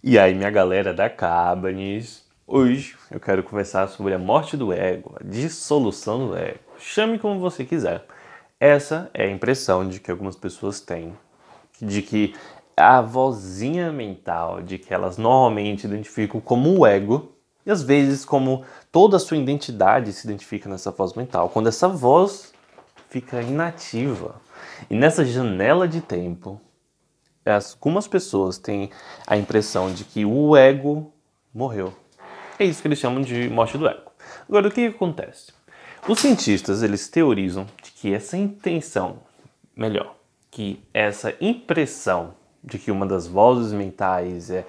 E aí, minha galera da Cabanis, hoje eu quero conversar sobre a morte do ego, a dissolução do ego. Chame como você quiser. Essa é a impressão de que algumas pessoas têm, de que a vozinha mental, de que elas normalmente identificam como o ego, e às vezes como toda a sua identidade se identifica nessa voz mental. Quando essa voz fica inativa, e nessa janela de tempo, algumas pessoas têm a impressão de que o ego morreu. É isso que eles chamam de morte do ego. Agora, o que acontece? Os cientistas eles teorizam de que essa intenção, melhor, que essa impressão de que uma das vozes mentais é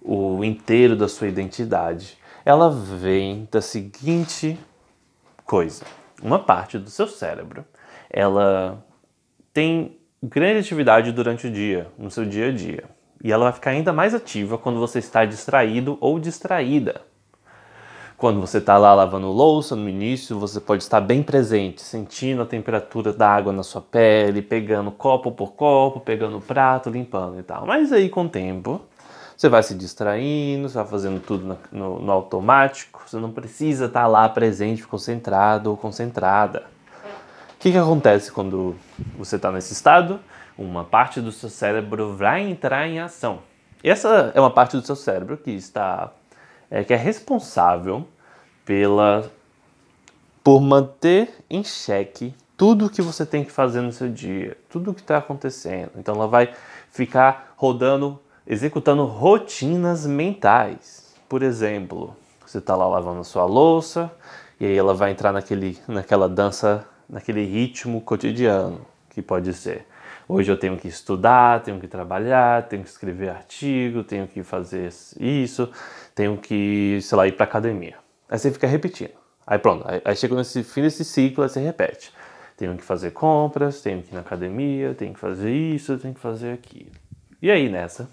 o inteiro da sua identidade, ela vem da seguinte coisa: uma parte do seu cérebro, ela tem grande atividade durante o dia, no seu dia a dia. E ela vai ficar ainda mais ativa quando você está distraído ou distraída. Quando você está lá lavando louça no início, você pode estar bem presente, sentindo a temperatura da água na sua pele, pegando copo por copo, pegando prato, limpando e tal. Mas aí com o tempo, você vai se distraindo, você vai fazendo tudo no, no automático, você não precisa estar lá presente, concentrado ou concentrada. O que, que acontece quando você está nesse estado? Uma parte do seu cérebro vai entrar em ação. Essa é uma parte do seu cérebro que está é, que é responsável pela por manter em xeque tudo o que você tem que fazer no seu dia, tudo o que está acontecendo. Então ela vai ficar rodando, executando rotinas mentais. Por exemplo, você está lá lavando a sua louça e aí ela vai entrar naquele, naquela dança naquele ritmo cotidiano, que pode ser. Hoje eu tenho que estudar, tenho que trabalhar, tenho que escrever artigo, tenho que fazer isso, tenho que, sei lá, ir para academia. Aí você fica repetindo. Aí pronto, aí, aí chega nesse fim desse ciclo, aí você repete. Tenho que fazer compras, tenho que ir na academia, tenho que fazer isso, tenho que fazer aquilo. E aí nessa,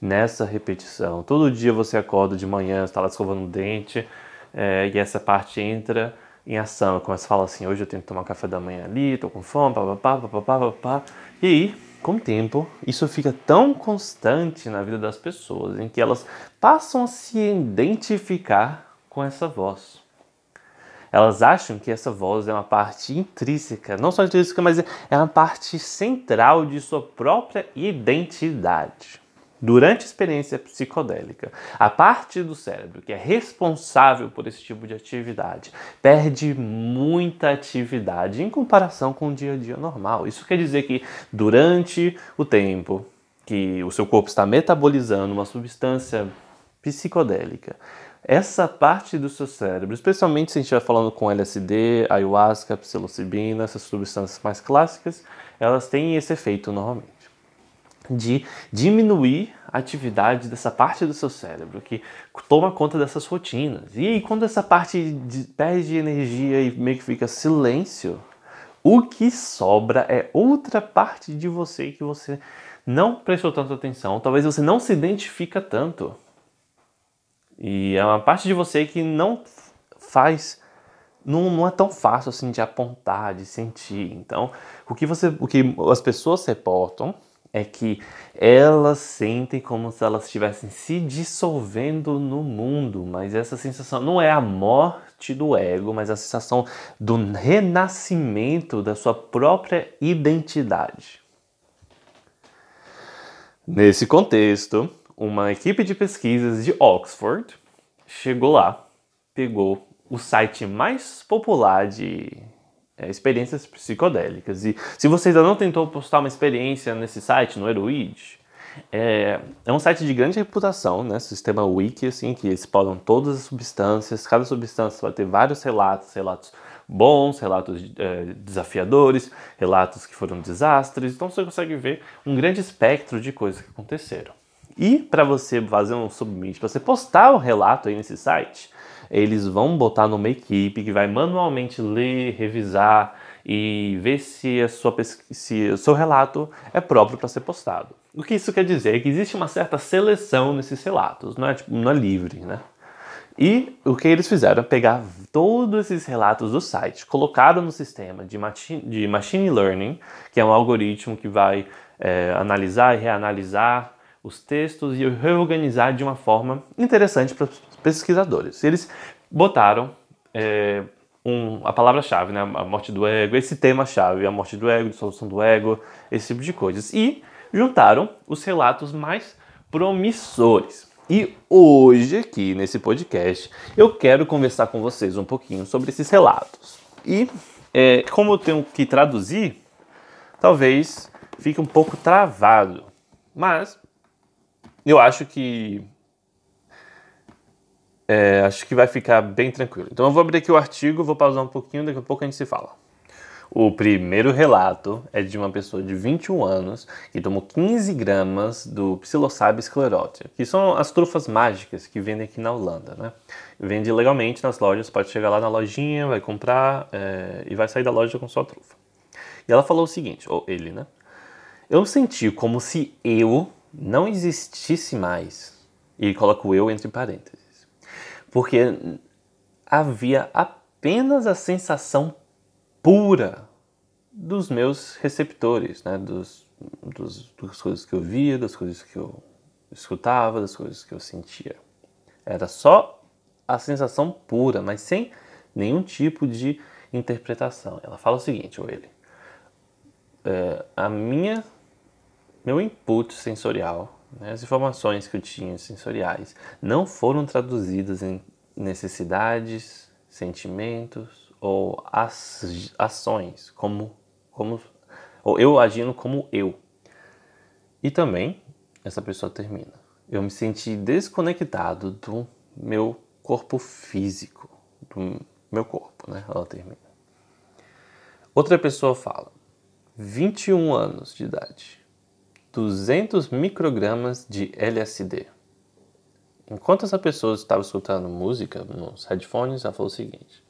nessa repetição, todo dia você acorda de manhã, está lá escovando o dente, é, e essa parte entra em ação. Eu começo a falar assim, hoje eu tenho que tomar café da manhã ali, tô com fome, papapá, papapá, papapá. E aí, com o tempo, isso fica tão constante na vida das pessoas, em que elas passam a se identificar com essa voz. Elas acham que essa voz é uma parte intrínseca, não só intrínseca, mas é uma parte central de sua própria identidade. Durante a experiência psicodélica, a parte do cérebro que é responsável por esse tipo de atividade perde muita atividade em comparação com o dia a dia normal. Isso quer dizer que durante o tempo que o seu corpo está metabolizando uma substância psicodélica, essa parte do seu cérebro, especialmente se a gente estiver falando com LSD, ayahuasca, psilocibina, essas substâncias mais clássicas, elas têm esse efeito normalmente de diminuir a atividade dessa parte do seu cérebro que toma conta dessas rotinas. E aí, quando essa parte de, perde energia e meio que fica silêncio, o que sobra é outra parte de você que você não prestou tanta atenção, talvez você não se identifica tanto. E é uma parte de você que não faz não, não é tão fácil assim de apontar, de sentir. Então, o que você, o que as pessoas reportam é que elas sentem como se elas estivessem se dissolvendo no mundo, mas essa sensação não é a morte do ego, mas a sensação do renascimento da sua própria identidade. Nesse contexto, uma equipe de pesquisas de Oxford chegou lá, pegou o site mais popular de é, experiências psicodélicas. E se você ainda não tentou postar uma experiência nesse site, no Eruid, é, é, um site de grande reputação, né? Sistema Wiki, assim, que podam todas as substâncias, cada substância vai ter vários relatos, relatos bons, relatos é, desafiadores, relatos que foram desastres, então você consegue ver um grande espectro de coisas que aconteceram. E para você fazer um submit, para você postar o um relato aí nesse site, eles vão botar numa equipe que vai manualmente ler, revisar e ver se, a sua se o seu relato é próprio para ser postado. O que isso quer dizer é que existe uma certa seleção nesses relatos, não é, tipo, não é livre, né? E o que eles fizeram é pegar todos esses relatos do site, colocaram no sistema de machine, de machine learning, que é um algoritmo que vai é, analisar e reanalisar os textos e reorganizar de uma forma interessante para pesquisadores. Eles botaram é, um, a palavra-chave, né, a morte do ego, esse tema-chave, a morte do ego, dissolução do ego, esse tipo de coisas. E juntaram os relatos mais promissores. E hoje, aqui nesse podcast, eu quero conversar com vocês um pouquinho sobre esses relatos. E é, como eu tenho que traduzir, talvez fique um pouco travado. Mas eu acho que é, acho que vai ficar bem tranquilo. Então eu vou abrir aqui o artigo, vou pausar um pouquinho, daqui a pouco a gente se fala. O primeiro relato é de uma pessoa de 21 anos que tomou 15 gramas do Psilocybe sclerotia, que são as trufas mágicas que vendem aqui na Holanda, né? Vende legalmente nas lojas, pode chegar lá na lojinha, vai comprar é, e vai sair da loja com sua trufa. E ela falou o seguinte, ou ele, né? Eu senti como se eu não existisse mais. E coloco eu entre parênteses porque havia apenas a sensação pura dos meus receptores, né? dos, dos, das coisas que eu via, das coisas que eu escutava, das coisas que eu sentia. Era só a sensação pura, mas sem nenhum tipo de interpretação. Ela fala o seguinte, ou ele, é, a minha, meu input sensorial né, as informações que eu tinha sensoriais não foram traduzidas em necessidades, sentimentos ou ações, como, como ou eu agindo como eu. E também, essa pessoa termina. Eu me senti desconectado do meu corpo físico, do meu corpo, né? Ela termina. Outra pessoa fala, 21 anos de idade. 200 microgramas de LSD. Enquanto essa pessoa estava escutando música nos headphones, ela falou o seguinte: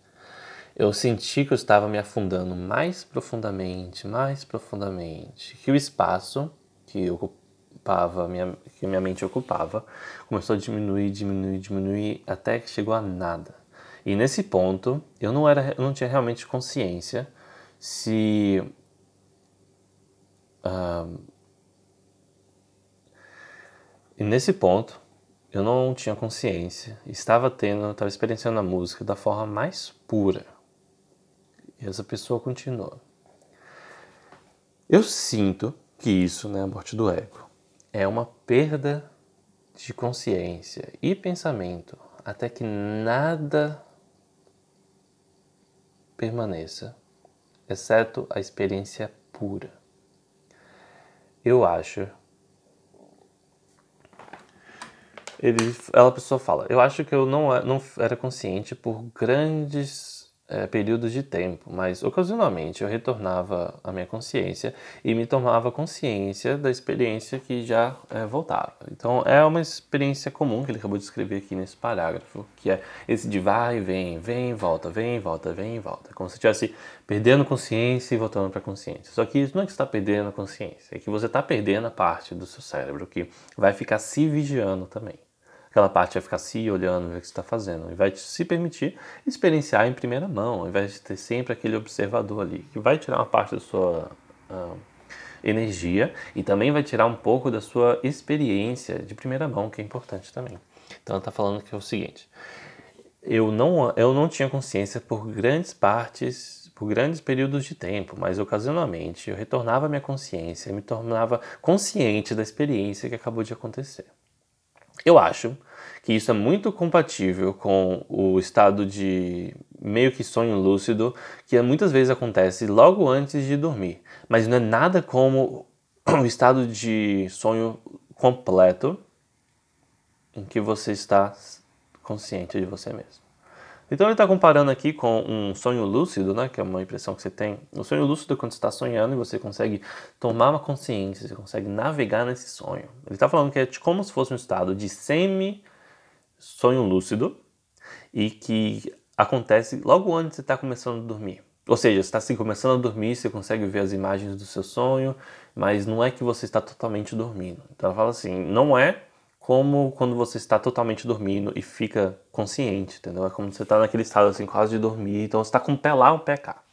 Eu senti que eu estava me afundando mais profundamente, mais profundamente, que o espaço que ocupava, minha, que minha mente ocupava, começou a diminuir, diminuir, diminuir, até que chegou a nada. E nesse ponto, eu não, era, eu não tinha realmente consciência se. Uh, e nesse ponto, eu não tinha consciência, estava tendo, estava experienciando a música da forma mais pura. E essa pessoa continua. Eu sinto que isso, né, a morte do ego, é uma perda de consciência e pensamento até que nada permaneça, exceto a experiência pura. Eu acho ele, ela pessoa fala, eu acho que eu não, não era consciente por grandes é, períodos de tempo, mas ocasionalmente eu retornava à minha consciência e me tomava consciência da experiência que já é, voltava. Então é uma experiência comum que ele acabou de escrever aqui nesse parágrafo, que é esse de vai, vem, vem, volta, vem, volta, vem, volta, como se estivesse perdendo consciência e voltando para consciência. Só que isso não é que está perdendo a consciência, é que você está perdendo a parte do seu cérebro que vai ficar se vigiando também aquela parte vai ficar se olhando, ver o que você está fazendo, e vai te, se permitir experienciar em primeira mão, ao invés de ter sempre aquele observador ali, que vai tirar uma parte da sua uh, energia e também vai tirar um pouco da sua experiência de primeira mão, que é importante também. Então ela está falando que é o seguinte, eu não, eu não tinha consciência por grandes partes, por grandes períodos de tempo, mas ocasionalmente eu retornava à minha consciência, me tornava consciente da experiência que acabou de acontecer. Eu acho que isso é muito compatível com o estado de meio que sonho lúcido que muitas vezes acontece logo antes de dormir, mas não é nada como o estado de sonho completo em que você está consciente de você mesmo. Então ele está comparando aqui com um sonho lúcido, né, que é uma impressão que você tem. O sonho lúcido é quando você está sonhando e você consegue tomar uma consciência, você consegue navegar nesse sonho. Ele está falando que é como se fosse um estado de semi-sonho lúcido e que acontece logo antes de você está começando a dormir. Ou seja, você está assim, começando a dormir, você consegue ver as imagens do seu sonho, mas não é que você está totalmente dormindo. Então ela fala assim, não é como quando você está totalmente dormindo e fica consciente, entendeu? É como você está naquele estado assim, quase de dormir, então você está com o pé lá, o pé cá.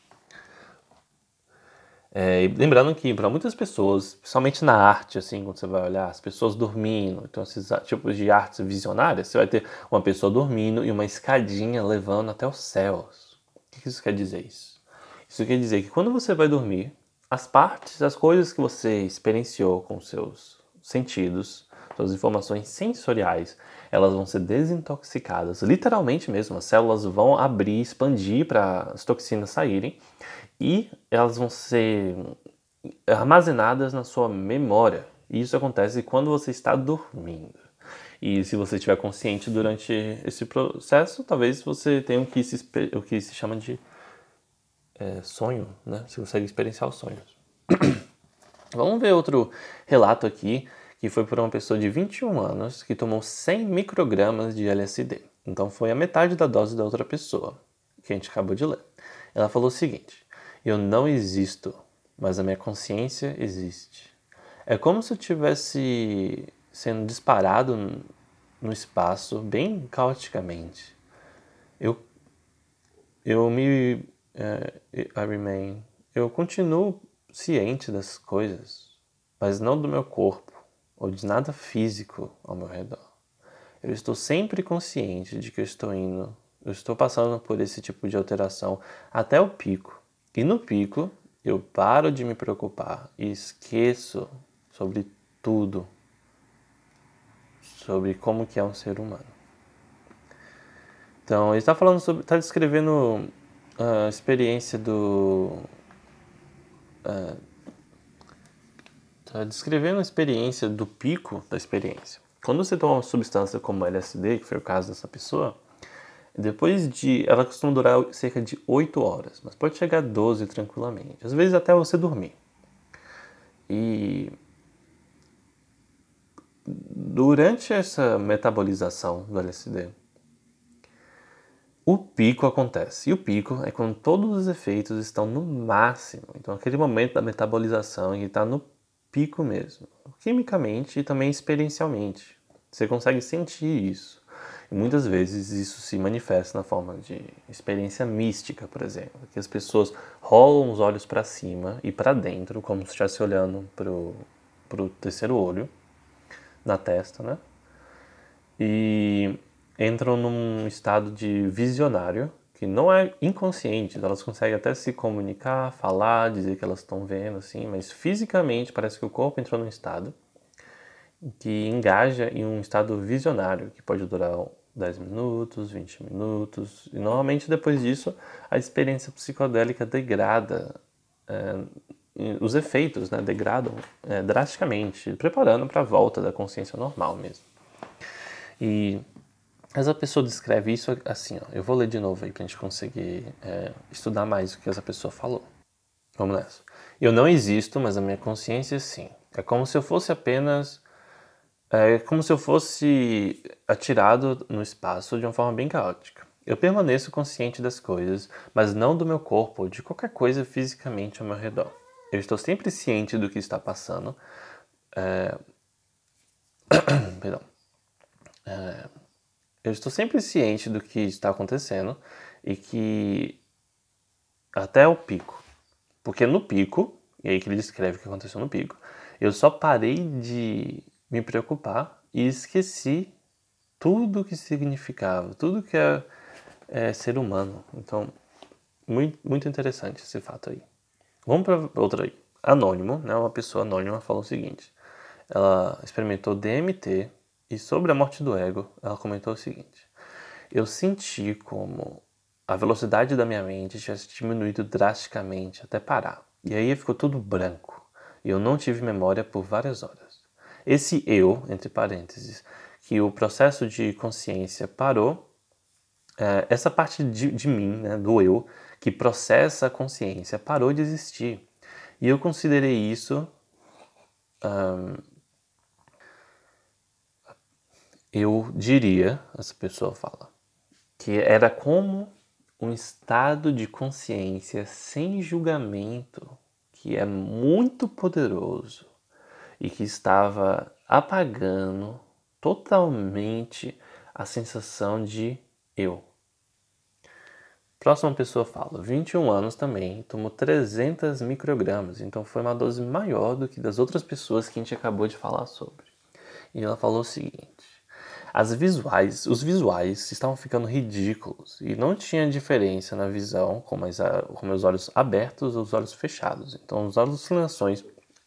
É, lembrando que para muitas pessoas, principalmente na arte, assim, quando você vai olhar as pessoas dormindo, então esses tipos de artes visionárias, você vai ter uma pessoa dormindo e uma escadinha levando até os céus. O que isso quer dizer isso? Isso quer dizer que quando você vai dormir, as partes, as coisas que você experienciou com seus sentidos, suas informações sensoriais, elas vão ser desintoxicadas, literalmente mesmo. As células vão abrir, expandir para as toxinas saírem e elas vão ser armazenadas na sua memória. E isso acontece quando você está dormindo. E se você estiver consciente durante esse processo, talvez você tenha o que se, o que se chama de é, sonho, né? Você consegue experienciar os sonhos. Vamos ver outro relato aqui, que foi por uma pessoa de 21 anos que tomou 100 microgramas de LSD. Então foi a metade da dose da outra pessoa, que a gente acabou de ler. Ela falou o seguinte: eu não existo, mas a minha consciência existe. É como se eu estivesse sendo disparado no espaço bem caoticamente. Eu, eu me. Uh, I remain. Eu continuo ciente das coisas, mas não do meu corpo ou de nada físico ao meu redor. Eu estou sempre consciente de que eu estou indo, eu estou passando por esse tipo de alteração até o pico e no pico, eu paro de me preocupar e esqueço sobre tudo, sobre como que é um ser humano. Então, ele está falando sobre, está descrevendo a experiência do, está descrevendo a experiência do pico da experiência. Quando você toma uma substância como LSD, que foi o caso dessa pessoa, depois de. Ela costuma durar cerca de 8 horas, mas pode chegar a 12 tranquilamente. Às vezes até você dormir. E. Durante essa metabolização do LSD, o pico acontece. E o pico é quando todos os efeitos estão no máximo. Então, aquele momento da metabolização em que está no pico mesmo. Quimicamente e também experiencialmente. Você consegue sentir isso. E muitas vezes isso se manifesta na forma de experiência mística, por exemplo, que as pessoas rolam os olhos para cima e para dentro, como se estivesse olhando para o terceiro olho, na testa, né? E entram num estado de visionário, que não é inconsciente, elas conseguem até se comunicar, falar, dizer que elas estão vendo, assim, mas fisicamente parece que o corpo entrou num estado que engaja em um estado visionário, que pode durar 10 minutos, 20 minutos. E normalmente depois disso a experiência psicodélica degrada, é, os efeitos né, degradam é, drasticamente, preparando para a volta da consciência normal mesmo. E essa pessoa descreve isso assim, ó, eu vou ler de novo aí para a gente conseguir é, estudar mais o que essa pessoa falou. Vamos nessa. Eu não existo, mas a minha consciência sim. É como se eu fosse apenas é como se eu fosse atirado no espaço de uma forma bem caótica. Eu permaneço consciente das coisas, mas não do meu corpo ou de qualquer coisa fisicamente ao meu redor. Eu estou sempre ciente do que está passando. É... Perdão. É... Eu estou sempre ciente do que está acontecendo e que até o pico. Porque no pico, e aí que ele descreve o que aconteceu no pico, eu só parei de me preocupar e esqueci tudo que significava, tudo que é, é ser humano. Então, muito, muito interessante esse fato aí. Vamos para outra aí. Anônimo, né? Uma pessoa anônima falou o seguinte: ela experimentou DMT e sobre a morte do ego, ela comentou o seguinte: eu senti como a velocidade da minha mente tivesse diminuído drasticamente até parar. E aí ficou tudo branco. E eu não tive memória por várias horas. Esse eu, entre parênteses, que o processo de consciência parou, é, essa parte de, de mim, né, do eu, que processa a consciência, parou de existir. E eu considerei isso. Um, eu diria, essa pessoa fala, que era como um estado de consciência sem julgamento, que é muito poderoso e que estava apagando totalmente a sensação de eu. Próxima pessoa fala, 21 anos também, tomou 300 microgramas, então foi uma dose maior do que das outras pessoas que a gente acabou de falar sobre. E ela falou o seguinte: as visuais, os visuais estavam ficando ridículos e não tinha diferença na visão com, mais, com meus olhos abertos ou os olhos fechados. Então, as alucinações,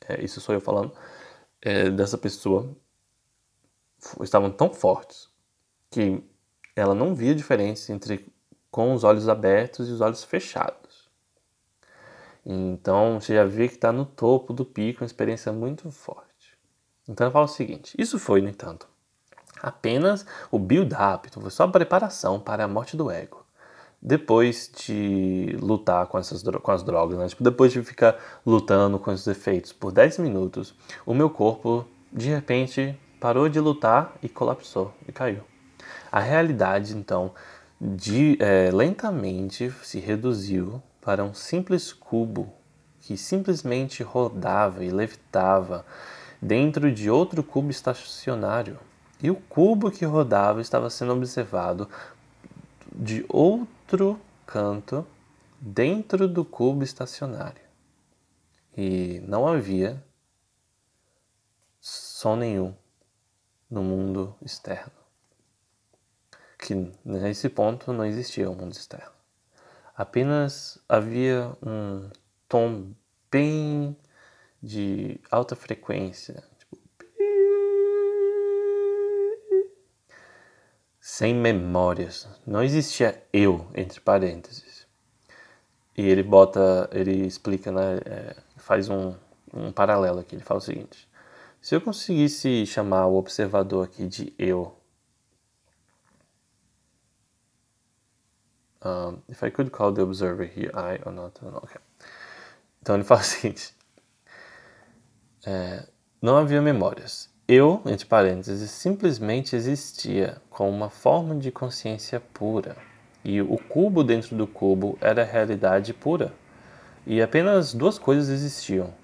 é, isso sou eu falando, é, dessa pessoa estavam tão fortes que ela não via diferença entre com os olhos abertos e os olhos fechados. Então você já vê que está no topo do pico, uma experiência muito forte. Então eu falo o seguinte: isso foi, no entanto, apenas o build-up, então foi só a preparação para a morte do ego. Depois de lutar com, essas, com as drogas, né? tipo, depois de ficar lutando com esses efeitos por 10 minutos, o meu corpo de repente parou de lutar e colapsou e caiu. A realidade, então, de, é, lentamente se reduziu para um simples cubo que simplesmente rodava e levitava dentro de outro cubo estacionário. E o cubo que rodava estava sendo observado de outro canto dentro do cubo estacionário. E não havia som nenhum no mundo externo. Que nesse ponto não existia o um mundo externo. Apenas havia um tom bem de alta frequência, sem memórias. Não existia eu entre parênteses. E ele bota, ele explica, né, é, faz um, um paralelo aqui. Ele fala o seguinte: se eu conseguisse chamar o observador aqui de eu, um, if I could call the observer here I or not, okay. Então ele fala o seguinte: é, não havia memórias. Eu, entre parênteses, simplesmente existia com uma forma de consciência pura. E o cubo dentro do cubo era a realidade pura. E apenas duas coisas existiam: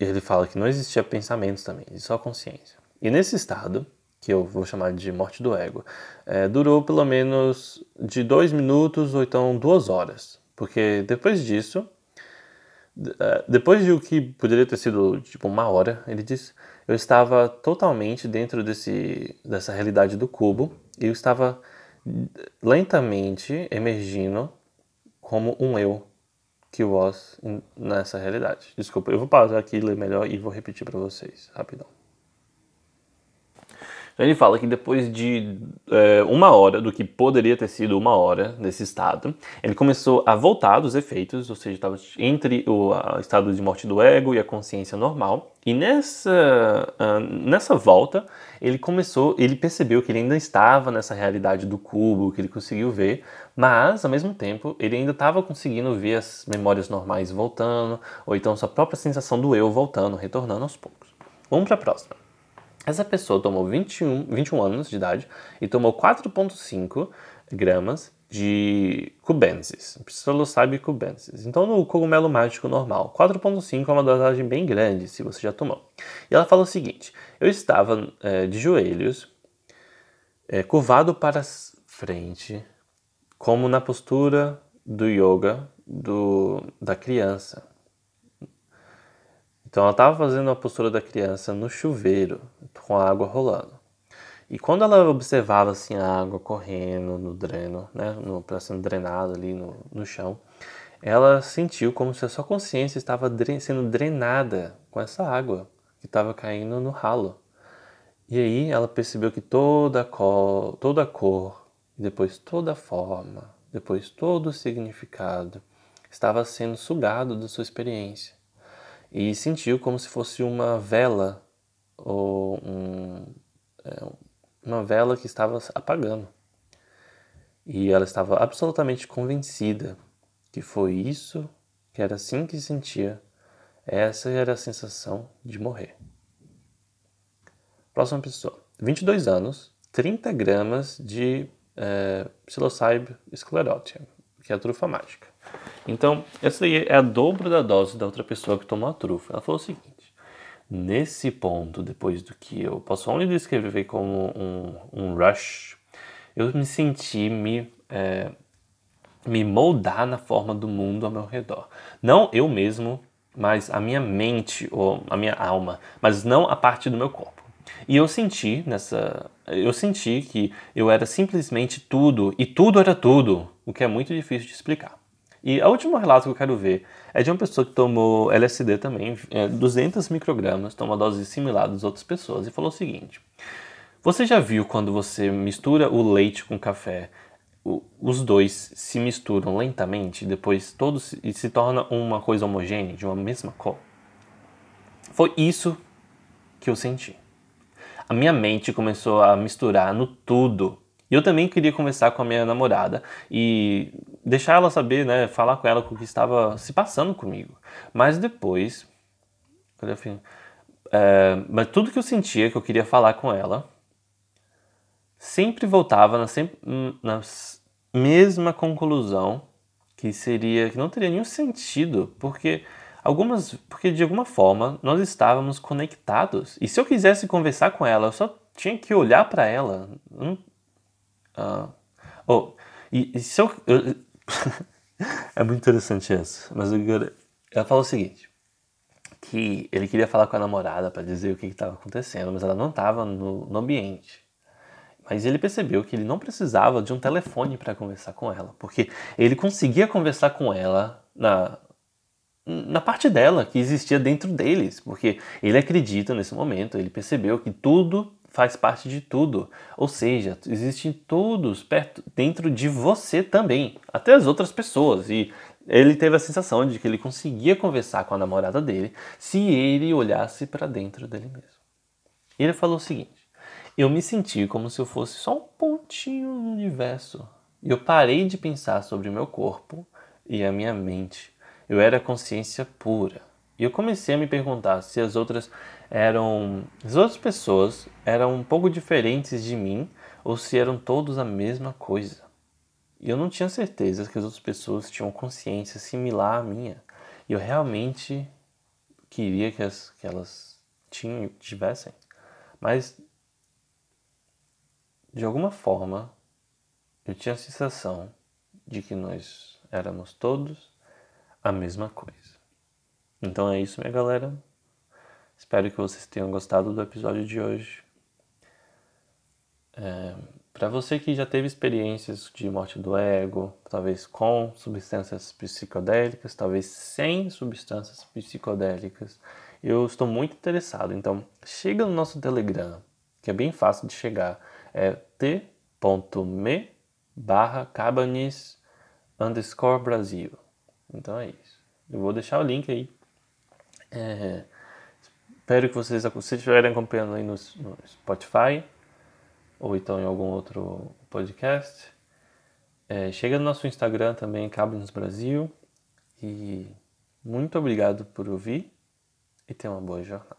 ele fala que não existia pensamentos também, só consciência. E nesse estado, que eu vou chamar de morte do ego, é, durou pelo menos de dois minutos ou então duas horas. Porque depois disso, depois de o que poderia ter sido tipo uma hora, ele diz, eu estava totalmente dentro desse, dessa realidade do cubo e eu estava lentamente emergindo como um eu que was nessa realidade. Desculpa, eu vou pausar aqui, ler melhor e vou repetir para vocês, rapidão. Então ele fala que depois de é, uma hora, do que poderia ter sido uma hora nesse estado, ele começou a voltar dos efeitos, ou seja, estava entre o estado de morte do ego e a consciência normal. E nessa, uh, nessa volta, ele começou, ele percebeu que ele ainda estava nessa realidade do cubo, que ele conseguiu ver, mas ao mesmo tempo ele ainda estava conseguindo ver as memórias normais voltando, ou então sua própria sensação do eu voltando, retornando aos poucos. Vamos para a próxima. Essa pessoa tomou 21, 21 anos de idade e tomou 4,5 gramas de cubensis, psilocybe cubensis. Então, no cogumelo mágico normal, 4,5 é uma dosagem bem grande, se você já tomou. E ela fala o seguinte: eu estava é, de joelhos, é, curvado para frente, como na postura do yoga do, da criança. Então ela estava fazendo a postura da criança no chuveiro, com a água rolando. E quando ela observava assim a água correndo no dreno, né, no, sendo drenada ali no, no chão, ela sentiu como se a sua consciência estava dren sendo drenada com essa água que estava caindo no ralo. E aí ela percebeu que toda a cor, toda a cor, depois toda a forma, depois todo o significado estava sendo sugado da sua experiência e sentiu como se fosse uma vela ou um, é, uma vela que estava apagando. E ela estava absolutamente convencida que foi isso, que era assim que sentia. Essa era a sensação de morrer. Próxima pessoa. 22 anos, 30 gramas de é, psilocybe sclerotium, que é a trufa mágica. Então, essa aí é a dobro da dose da outra pessoa que tomou a trufa. Ela falou o seguinte: nesse ponto, depois do que eu posso only descrever como um, um rush, eu me senti me, é, me moldar na forma do mundo ao meu redor. Não eu mesmo, mas a minha mente ou a minha alma, mas não a parte do meu corpo. E eu senti nessa, eu senti que eu era simplesmente tudo e tudo era tudo, o que é muito difícil de explicar. E a última relato que eu quero ver é de uma pessoa que tomou LSD também, é, 200 microgramas, tomou dose similar das outras pessoas e falou o seguinte: Você já viu quando você mistura o leite com café, o, os dois se misturam lentamente, depois todos e se torna uma coisa homogênea, de uma mesma cor? Foi isso que eu senti. A minha mente começou a misturar no tudo e eu também queria conversar com a minha namorada e deixar ela saber, né, falar com ela o que estava se passando comigo. Mas depois, é, mas tudo que eu sentia que eu queria falar com ela sempre voltava na, sempre, na mesma conclusão que seria que não teria nenhum sentido, porque algumas, porque de alguma forma nós estávamos conectados. E se eu quisesse conversar com ela, eu só tinha que olhar para ela. Uh, oh, e, e se eu, eu é muito interessante isso. Mas ela falou o seguinte: que ele queria falar com a namorada para dizer o que estava acontecendo, mas ela não estava no, no ambiente. Mas ele percebeu que ele não precisava de um telefone para conversar com ela, porque ele conseguia conversar com ela na, na parte dela, que existia dentro deles, porque ele acredita nesse momento, ele percebeu que tudo faz parte de tudo. Ou seja, existem todos perto, dentro de você também, até as outras pessoas. E ele teve a sensação de que ele conseguia conversar com a namorada dele se ele olhasse para dentro dele mesmo. E ele falou o seguinte: Eu me senti como se eu fosse só um pontinho no universo. E eu parei de pensar sobre o meu corpo e a minha mente. Eu era consciência pura. E eu comecei a me perguntar se as outras eram. As outras pessoas eram um pouco diferentes de mim ou se eram todos a mesma coisa. E eu não tinha certeza que as outras pessoas tinham consciência similar à minha. E eu realmente queria que, as, que elas tinham, tivessem. Mas, de alguma forma, eu tinha a sensação de que nós éramos todos a mesma coisa. Então é isso, minha galera. Espero que vocês tenham gostado do episódio de hoje. É, Para você que já teve experiências de morte do ego, talvez com substâncias psicodélicas, talvez sem substâncias psicodélicas, eu estou muito interessado. Então, chega no nosso Telegram, que é bem fácil de chegar. É t.me barra cabanis underscore Brasil. Então é isso. Eu vou deixar o link aí é, espero que vocês, se estiverem acompanhando aí no, no, Spotify ou então em algum outro podcast, é, chega no nosso Instagram também, Cabos Brasil. E muito obrigado por ouvir e tenha uma boa jornada.